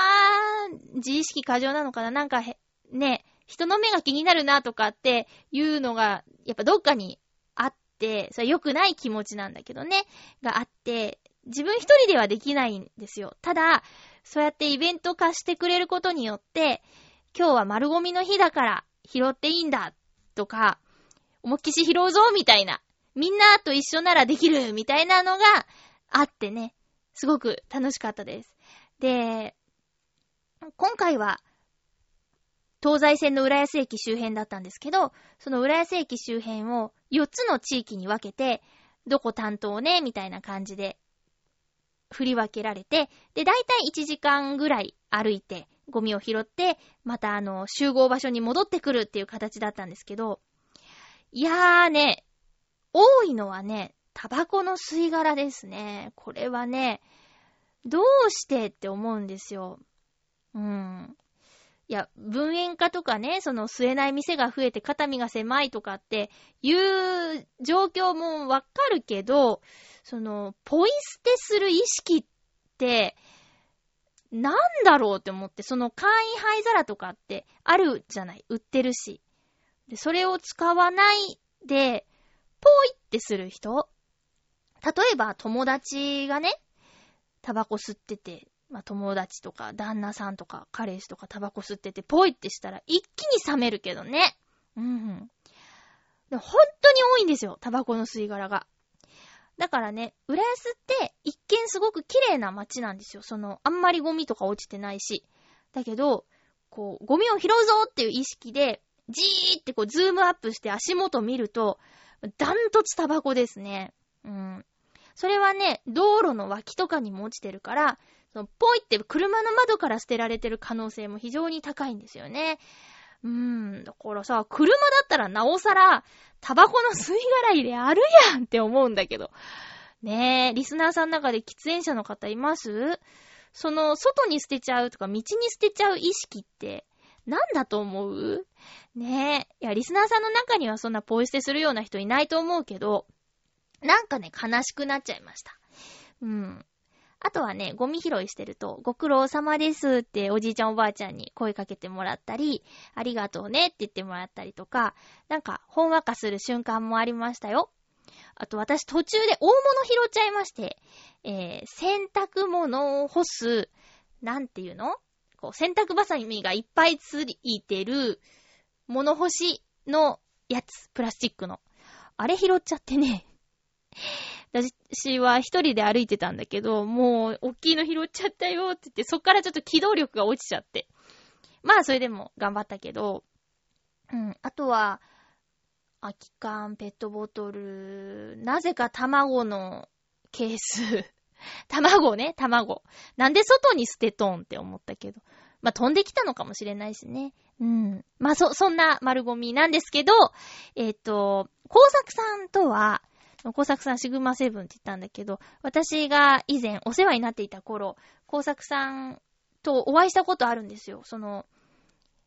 自意識過剰なのかななんかへ、ね、人の目が気になるなとかっていうのが、やっぱどっかにあって、それ良くない気持ちなんだけどね、があって、自分一人ではできないんですよ。ただ、そうやってイベント化してくれることによって、今日は丸ゴミの日だから拾っていいんだとか、思いっきし拾うぞみたいな、みんなと一緒ならできるみたいなのがあってね、すごく楽しかったです。で、今回は、東西線の浦安駅周辺だったんですけど、その浦安駅周辺を4つの地域に分けて、どこ担当ね、みたいな感じで振り分けられて、で、だいたい1時間ぐらい歩いて、ゴミを拾って、またあの、集合場所に戻ってくるっていう形だったんですけど、いやーね、多いのはね、タバコの吸い殻ですね。これはね、どうしてって思うんですよ。うん。いや、分煙化とかね、その吸えない店が増えて肩身が狭いとかっていう状況もわかるけど、その、ポイ捨てする意識って、なんだろうって思って、その簡易灰皿とかってあるじゃない？売ってるし。で、それを使わないで、ポイってする人？例えば友達がね、タバコ吸ってて、まあ、友達とか旦那さんとか彼氏とかタバコ吸ってて、ポイってしたら一気に冷めるけどね。うん。で本当に多いんですよ、タバコの吸い殻が。だからね、浦安って一見すごく綺麗な街なんですよ。その、あんまりゴミとか落ちてないし。だけど、こう、ゴミを拾うぞっていう意識で、じーってこう、ズームアップして足元見ると、ダントツタバコですね。うん。それはね、道路の脇とかにも落ちてるから、そのポイって車の窓から捨てられてる可能性も非常に高いんですよね。うーん、だからさ、車だったらなおさら、タバコの吸い殻入れあるやんって思うんだけど。ねえ、リスナーさんの中で喫煙者の方います？その、外に捨てちゃうとか、道に捨てちゃう意識って、なんだと思う？ねえ。いや、リスナーさんの中にはそんなポイ捨てするような人いないと思うけど、なんかね、悲しくなっちゃいました。うん。あとはね、ゴミ拾いしてると、ご苦労様ですっておじいちゃんおばあちゃんに声かけてもらったり、ありがとうねって言ってもらったりとか、なんか、ほんわかする瞬間もありましたよ。あと私途中で大物拾っちゃいまして、えー、洗濯物を干す、なんていうの？こう、洗濯バサミがいっぱいついてる、物干しのやつ、プラスチックの。あれ拾っちゃってね。私は一人で歩いてたんだけど、もう、大きいの拾っちゃったよって言って、そっからちょっと機動力が落ちちゃって。まあ、それでも頑張ったけど、うん、あとは、空き缶、ペットボトル、なぜか卵のケース。(laughs) 卵ね、卵。なんで外に捨てとんって思ったけど。まあ、飛んできたのかもしれないしね。うん。まあ、そ、そんな丸ゴミなんですけど、えっ、ー、と、工作さんとは、工作さんシグマセブンって言ったんだけど、私が以前お世話になっていた頃、工作さんとお会いしたことあるんですよ。その、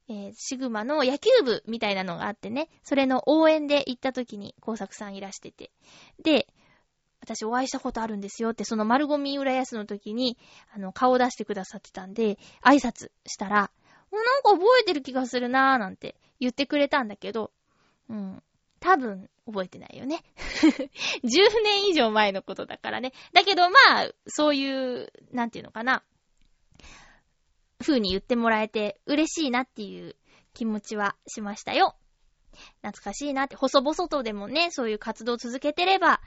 えー、シグマの野球部みたいなのがあってね、それの応援で行った時に工作さんいらしてて。で、私お会いしたことあるんですよって、その丸ゴミ浦安の時に、あの、顔を出してくださってたんで、挨拶したら、もうなんか覚えてる気がするなーなんて言ってくれたんだけど、うん。多分、覚えてないよね。(laughs) 10年以上前のことだからね。だけどまあ、そういう、なんていうのかな。風に言ってもらえて嬉しいなっていう気持ちはしましたよ。懐かしいなって、細々とでもね、そういう活動を続けてれば、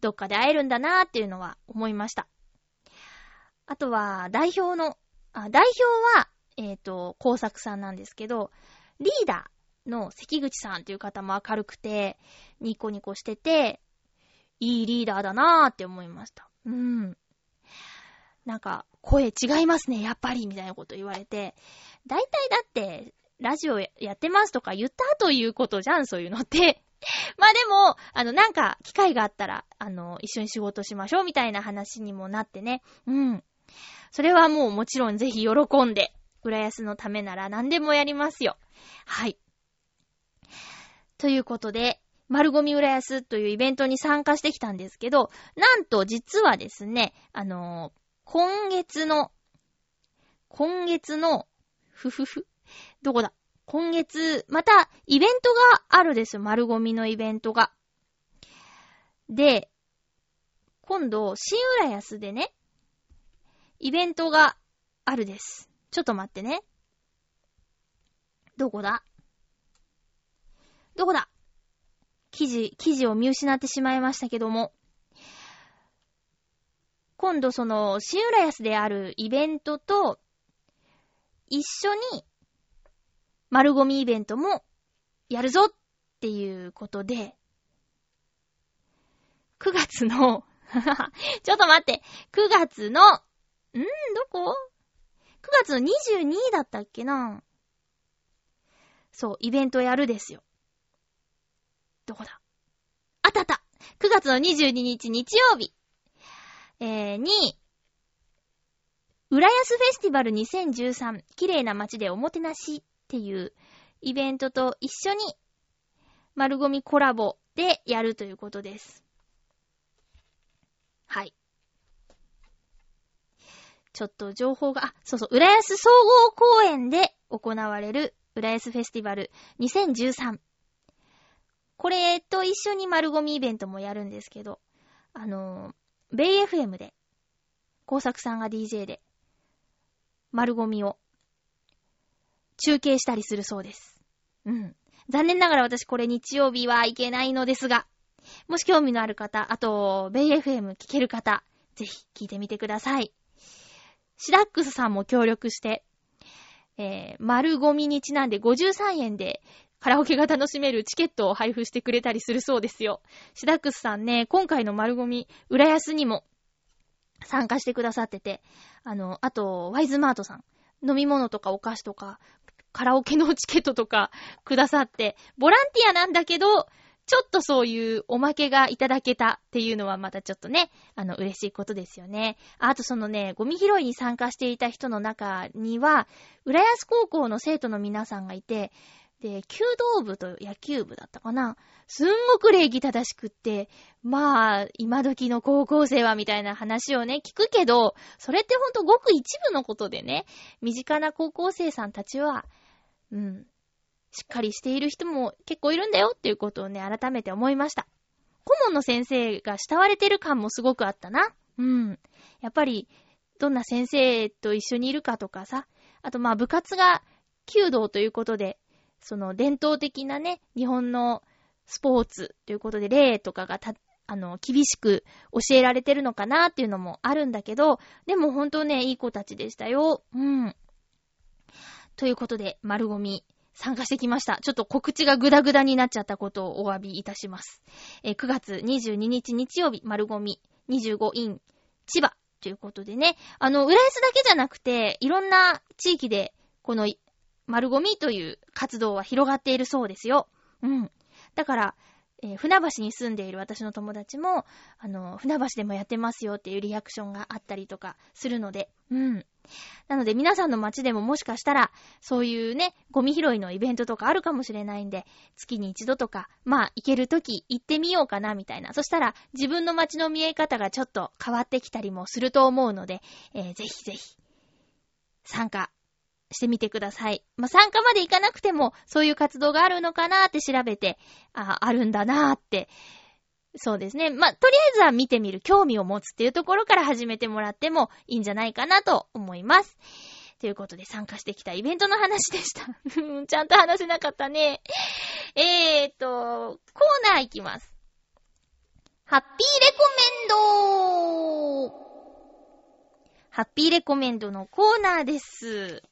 どっかで会えるんだなっていうのは思いました。あとは、代表の、あ代表は、えっ、ー、と、工作さんなんですけど、リーダーの関口さんっていう方も明るくて、ニコニコしてて、いいリーダーだなーって思いました。うん。なんか、声違いますね、やっぱり、みたいなこと言われて、大体だって、ラジオやってますとか言った後言うことじゃん、そういうのって。(laughs) まあでも、あの、なんか、機会があったら、あの、一緒に仕事しましょう、みたいな話にもなってね。うん。それはもうもちろんぜひ喜んで、浦安のためなら何でもやりますよ。はい。ということで、丸ゴミ浦安というイベントに参加してきたんですけど、なんと実はですね、あのー、今月の、今月の、ふふふ、どこだ？今月、また、イベントがあるですよ。丸ゴミのイベントが。で、今度、新浦安でね、イベントがあるです。ちょっと待ってね。どこだ？どこだ？記事、記事を見失ってしまいましたけども。今度その、新浦安であるイベントと、一緒に、丸ゴミイベントも、やるぞっていうことで、9月の (laughs) ちょっと待って、9月の、ん？ーどこ ?9 月の22だったっけなそう、イベントやるですよ。どこだ？あったあった !9 月の22日日曜日えー、に、浦安フェスティバル2013綺麗な街でおもてなしっていうイベントと一緒に丸ゴミコラボでやるということです。はい。ちょっと情報が、あ、そうそう、浦安総合公園で行われる浦安フェスティバル2013。これと一緒に丸ゴミイベントもやるんですけど、あの、ベイ FM で、工作さんが DJ で、丸ゴミを中継したりするそうです。うん。残念ながら私これ日曜日はいけないのですが、もし興味のある方、あと、ベイ FM 聞ける方、ぜひ聞いてみてください。シダックスさんも協力して、えー、丸ゴミにちなんで53円でカラオケが楽しめるチケットを配布してくれたりするそうですよ。シダックスさんね、今回の丸ゴミ、浦安にも参加してくださってて、あの、あと、ワイズマートさん、飲み物とかお菓子とか、カラオケのチケットとか (laughs) くださって、ボランティアなんだけど、ちょっとそういうおまけがいただけたっていうのはまたちょっとね、あの、嬉しいことですよね。あとそのね、ゴミ拾いに参加していた人の中には、浦安高校の生徒の皆さんがいて、で、弓道部と野球部だったかな。すんごく礼儀正しくって、まあ、今時の高校生はみたいな話をね、聞くけど、それってほんとごく一部のことでね、身近な高校生さんたちは、うん、しっかりしている人も結構いるんだよっていうことをね、改めて思いました。顧問の先生が慕われてる感もすごくあったな。うん。やっぱり、どんな先生と一緒にいるかとかさ、あとまあ部活が弓道ということで、その伝統的なね、日本のスポーツということで、例とかがた、あの、厳しく教えられてるのかなっていうのもあるんだけど、でも本当ね、いい子たちでしたよ。うん。ということで、丸ゴミ参加してきました。ちょっと告知がグダグダになっちゃったことをお詫びいたします。え、9月22日日曜日、丸ゴミ25イン千葉ということでね、あの、浦安だけじゃなくて、いろんな地域で、この丸ゴミという活動は広がっているそうですよ。うん。だから、えー、船橋に住んでいる私の友達も、あの、船橋でもやってますよっていうリアクションがあったりとかするので、うん。なので皆さんの街でももしかしたら、そういうね、ゴミ拾いのイベントとかあるかもしれないんで、月に一度とか、まあ、行けるとき行ってみようかな、みたいな。そしたら、自分の街の見え方がちょっと変わってきたりもすると思うので、えー、ぜひぜひ、参加してみてください。まあ、参加まで行かなくても、そういう活動があるのかなーって調べて、あ、あるんだなーって。そうですね。まあ、とりあえずは見てみる、興味を持つっていうところから始めてもらってもいいんじゃないかなと思います。ということで参加してきたイベントの話でした。(laughs) ちゃんと話せなかったね。(laughs) えーと、コーナーいきます。ハッピーレコメンドハッピーレコメンドのコーナーです。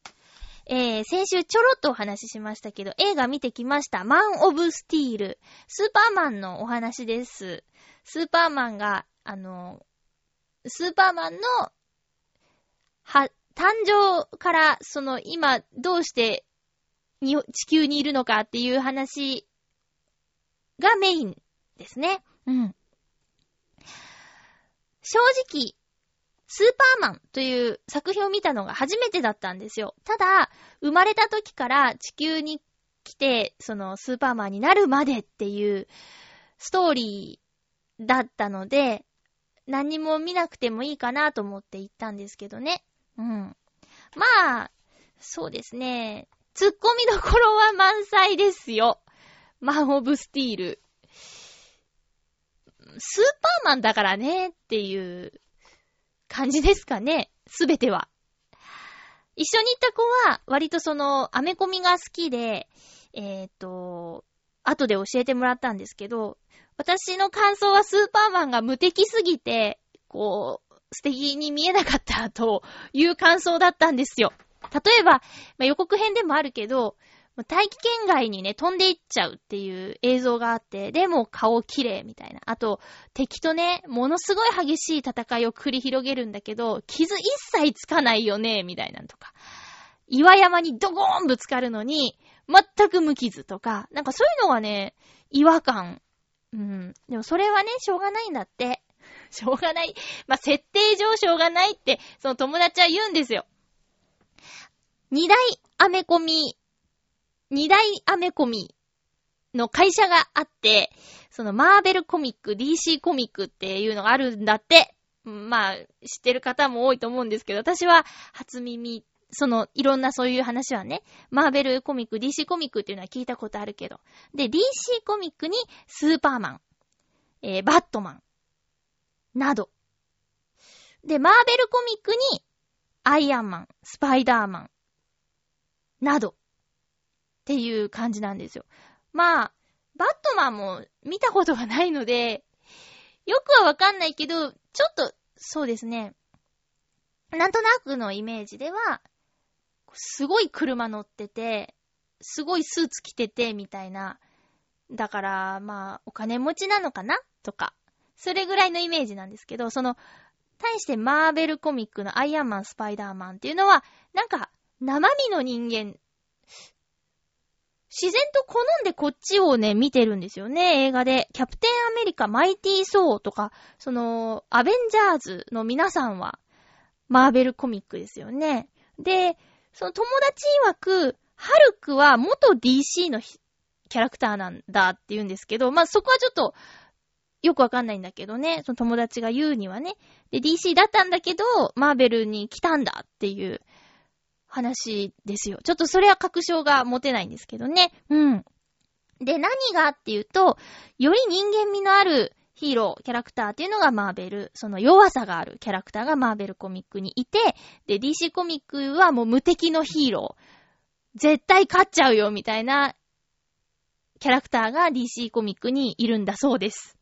えー、先週ちょろっとお話ししましたけど、映画見てきました。マン・オブ・スティール。スーパーマンのお話です。スーパーマンが、あの、スーパーマンの、は、誕生から、その、今、どうして、に、地球にいるのかっていう話がメインですね。うん。正直、スーパーマンという作品を見たのが初めてだったんですよ。ただ、生まれた時から地球に来て、そのスーパーマンになるまでっていうストーリーだったので、何も見なくてもいいかなと思って行ったんですけどね。うん。まあ、そうですね。突っ込みどころは満載ですよ。マン・オブ・スティール。スーパーマンだからねっていう感じですかね。すべては。一緒に行った子は、割とその、アメコミが好きで、えっ、ー、と、後で教えてもらったんですけど、私の感想はスーパーマンが無敵すぎて、こう、素敵に見えなかったという感想だったんですよ。例えば、まあ、予告編でもあるけど、大気圏外にね、飛んでいっちゃうっていう映像があって、でも顔綺麗みたいな。あと、敵とね、ものすごい激しい戦いを繰り広げるんだけど、傷一切つかないよね、みたいなのとか。岩山にドゴーンぶつかるのに、全く無傷とか、なんかそういうのがね、違和感。うん。でもそれはね、しょうがないんだって。しょうがない。まあ、設定上しょうがないって、その友達は言うんですよ。二大アメコミ二大アメコミの会社があって、そのマーベルコミック、DC コミックっていうのがあるんだって。まあ、知ってる方も多いと思うんですけど、私は初耳、その、いろんなそういう話はね、マーベルコミック、DC コミックっていうのは聞いたことあるけど。で、DC コミックにスーパーマン、えー、バットマン、など。で、マーベルコミックにアイアンマン、スパイダーマン、など。っていう感じなんですよ。まあ、バットマンも見たことがないので、よくはわかんないけど、ちょっと、そうですね。なんとなくのイメージでは、すごい車乗ってて、すごいスーツ着てて、みたいな。だから、まあ、お金持ちなのかな？とか。それぐらいのイメージなんですけど、その、対してマーベルコミックのアイアンマン、スパイダーマンっていうのは、なんか、生身の人間自然と好んでこっちをね、見てるんですよね、映画で。キャプテンアメリカ、マイティー・ソーとか、その、アベンジャーズの皆さんは、マーベルコミックですよね。で、その友達曰く、ハルクは元 DC のキャラクターなんだって言うんですけど、まあ、そこはちょっと、よくわかんないんだけどね、その友達が言うにはね。で、DC だったんだけど、マーベルに来たんだっていう話ですよ。ちょっとそれは確証が持てないんですけどね。うん。で、何がっていうと、より人間味のあるヒーロー、キャラクターっていうのがマーベル、その弱さがあるキャラクターがマーベルコミックにいて、で、DC コミックはもう無敵のヒーロー。絶対勝っちゃうよ、みたいなキャラクターが DC コミックにいるんだそうです。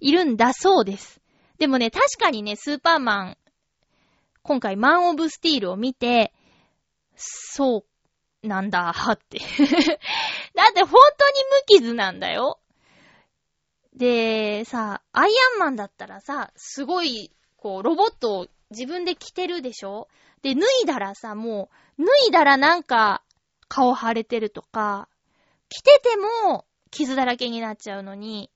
いるんだそうです。でもね、確かにね、スーパーマン、今回マン・オブ・スティールを見て、そうなんだ、って。(laughs) だって本当に無傷なんだよ。で、さ、アイアンマンだったらさ、すごい、こう、ロボットを自分で着てるでしょ？で、脱いだらさ、もう、脱いだらなんか、顔腫れてるとか、着てても、傷だらけになっちゃうのに、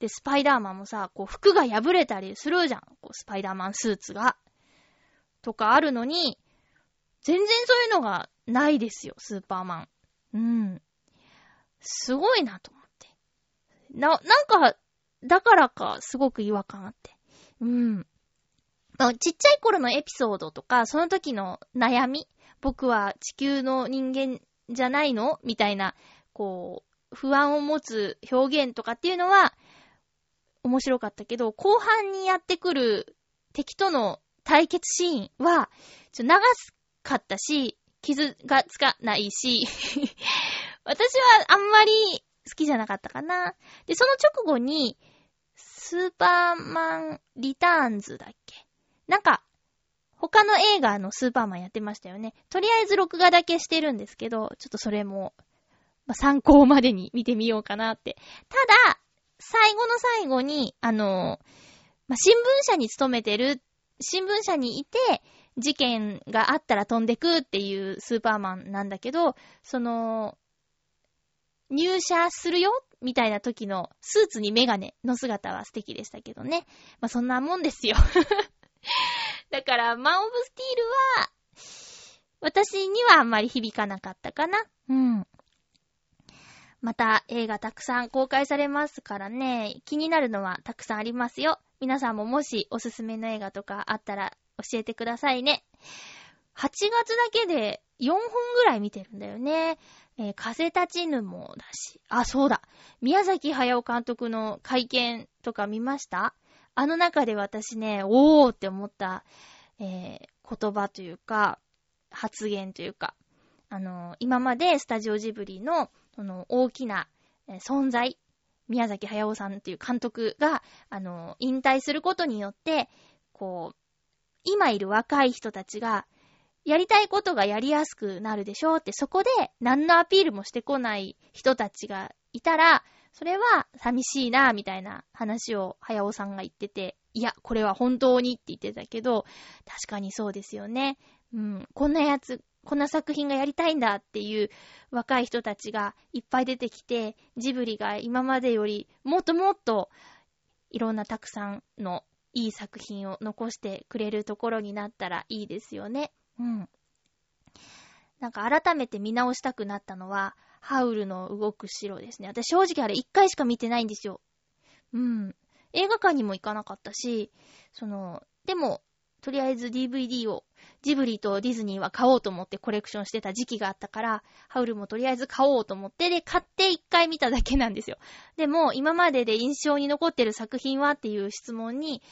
で、スパイダーマンもさ、こう、服が破れたりするじゃん。こう、スパイダーマンスーツが。とかあるのに、全然そういうのがないですよ、スーパーマン。うん。すごいなと思って。な、なんか、だからか、すごく違和感あって。うん。ちっちゃい頃のエピソードとか、その時の悩み、僕は地球の人間じゃないの？みたいな、こう、不安を持つ表現とかっていうのは、面白かったけど、後半にやってくる敵との対決シーンは、ちょ流すかったし、傷がつかないし、(laughs) 私はあんまり好きじゃなかったかな。で、その直後に、スーパーマンリターンズだっけ？なんか、他の映画のスーパーマンやってましたよね。とりあえず録画だけしてるんですけど、ちょっとそれも、まあ、参考までに見てみようかなって。ただ、最後の最後に、あの、まあ、新聞社に勤めてる、新聞社にいて、事件があったら飛んでくっていうスーパーマンなんだけど、その、入社するよみたいな時のスーツにメガネの姿は素敵でしたけどね。まあ、そんなもんですよ。(laughs) だから、マン・オブ・スティールは、私にはあんまり響かなかったかな。うん。また映画たくさん公開されますからね、気になるのはたくさんありますよ。皆さんももしおすすめの映画とかあったら教えてくださいね。8月だけで4本ぐらい見てるんだよね。えー、風立ちぬもだし。あ、そうだ。宮崎駿監督の会見とか見ました？あの中で私ね、おーって思った、えー、言葉というか、発言というか、あのー、今までスタジオジブリの、その、大きな、え、存在、宮崎駿さんっていう監督が、あの、引退することによって、こう、今いる若い人たちが、やりたいことがやりやすくなるでしょうって、そこで何のアピールもしてこない人たちがいたら、それは寂しいな、みたいな話を、早尾さんが言ってて、いや、これは本当にって言ってたけど、確かにそうですよね。うん、こんなやつ、こんな作品がやりたいんだっていう若い人たちがいっぱい出てきて、ジブリが今までよりもっともっといろんなたくさんのいい作品を残してくれるところになったらいいですよね。うん。なんか改めて見直したくなったのは、ハウルの動く城ですね。私正直あれ一回しか見てないんですよ。うん。映画館にも行かなかったし、その、でも、とりあえず DVD をジブリとディズニーは買おうと思ってコレクションしてた時期があったから、ハウルもとりあえず買おうと思って、で、買って一回見ただけなんですよ。でも、今までで印象に残ってる作品はっていう質問に、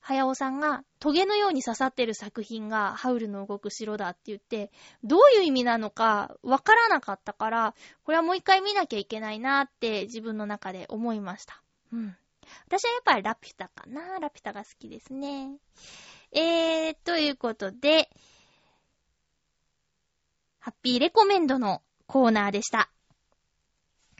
早尾さんが、トゲのように刺さってる作品が、ハウルの動く城だって言って、どういう意味なのか、わからなかったから、これはもう一回見なきゃいけないなって自分の中で思いました。うん。私はやっぱりラピュタかな。ラピュタが好きですね。えー、ということで、ハッピーレコメンドのコーナーでした。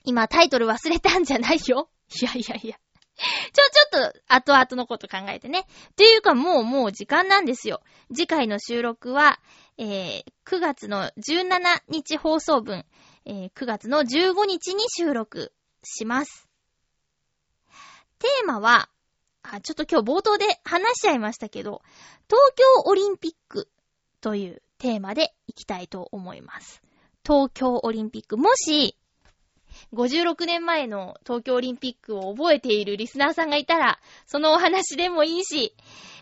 今タイトル忘れたんじゃないよ。(laughs) いやいやいや。ちょ、ちょっと、後々のこと考えてね。っていうか、もう、もう時間なんですよ。次回の収録は、えー、9月の17日放送分、えー、9月の15日に収録します。テーマは、あ、ちょっと今日冒頭で話しちゃいましたけど、東京オリンピックというテーマでいきたいと思います。東京オリンピック。もし、56年前の東京オリンピックを覚えているリスナーさんがいたら、そのお話でもいいし、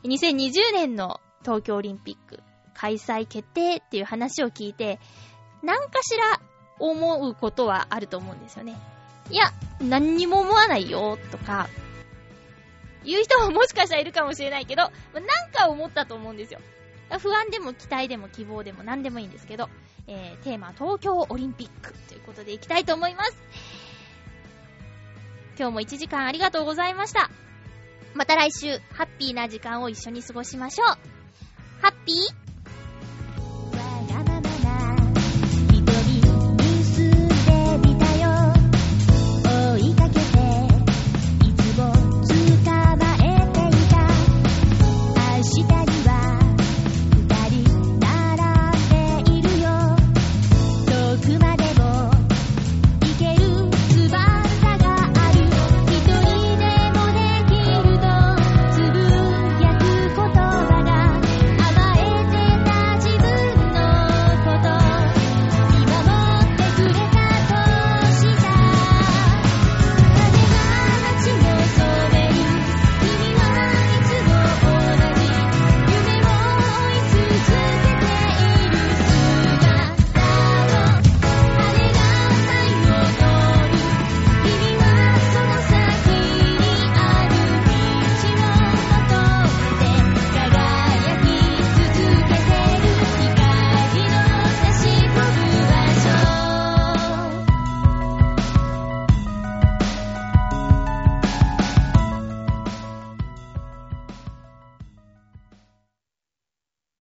2020年の東京オリンピック開催決定っていう話を聞いて、何かしら思うことはあると思うんですよね。いや、何にも思わないよ、とか、言う人ももしかしたらいるかもしれないけど、なんか思ったと思うんですよ。不安でも期待でも希望でも何でもいいんですけど、えー、テーマ東京オリンピックということでいきたいと思います。今日も1時間ありがとうございました。また来週、ハッピーな時間を一緒に過ごしましょう。ハッピー？